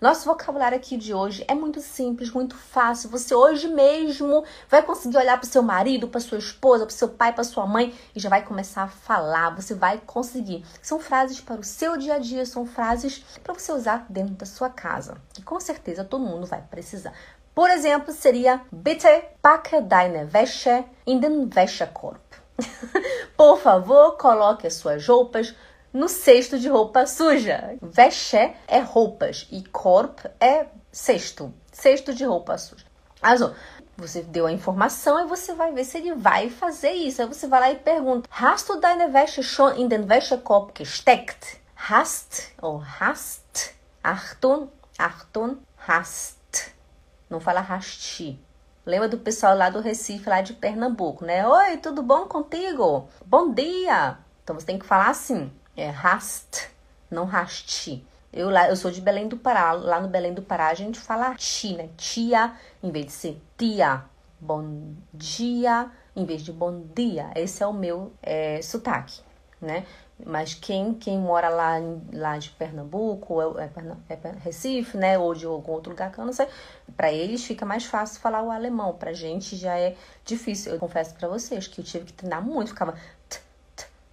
Nosso vocabulário aqui de hoje é muito simples, muito fácil. Você hoje mesmo vai conseguir olhar para o seu marido, para sua esposa, para seu pai, para sua mãe e já vai começar a falar. Você vai conseguir. São frases para o seu dia a dia, são frases para você usar dentro da sua casa. E com certeza todo mundo vai precisar. Por exemplo, seria Bitte packe deine Wäsche in den Wäschekorb. Por favor, coloque as suas roupas no cesto de roupa suja. Wäsche é roupas e Korb é cesto, cesto de roupa suja. Also, você deu a informação e você vai ver se ele vai fazer isso. Aí você vai lá e pergunta: Hast du deine Wäsche schon in den Wäschekorb gesteckt? Hast ou hast? Achtung, Achtung, hast. Não fala rasti. Lembra do pessoal lá do Recife, lá de Pernambuco, né? Oi, tudo bom contigo? Bom dia! Então você tem que falar assim é rast, não rasti. Eu, lá, eu sou de Belém do Pará. Lá no Belém do Pará a gente fala ti, né? Tia, em vez de ser tia. Bom dia, em vez de bom dia. Esse é o meu é, sotaque, né? Mas quem, quem mora lá, lá de Pernambuco, é, é, é Recife, né? Ou de algum outro lugar que eu não sei, para eles fica mais fácil falar o alemão. Pra gente já é difícil. Eu confesso para vocês que eu tive que treinar muito. Ficava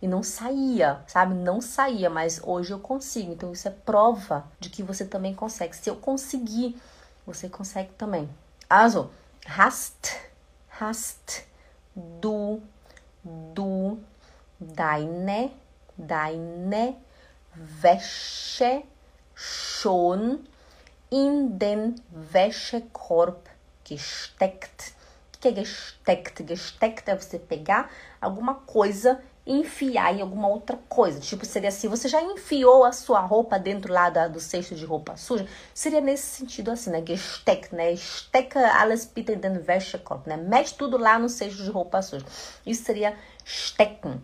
e não saía, sabe? Não saía, mas hoje eu consigo. Então isso é prova de que você também consegue. Se eu conseguir, você consegue também. Also, hast, hast du, du, deine, deine Wäsche schon in den Wäschekorb gesteckt. O que é gesteckt? Gesteckt é você pegar alguma coisa enfiar em alguma outra coisa. Tipo, seria assim, você já enfiou a sua roupa dentro lá da, do cesto de roupa suja? Seria nesse sentido assim, né? Gesteck, né? Stecka alles bitte den Wäschekorb, né? Mete tudo lá no cesto de roupa suja. Isso seria stecken.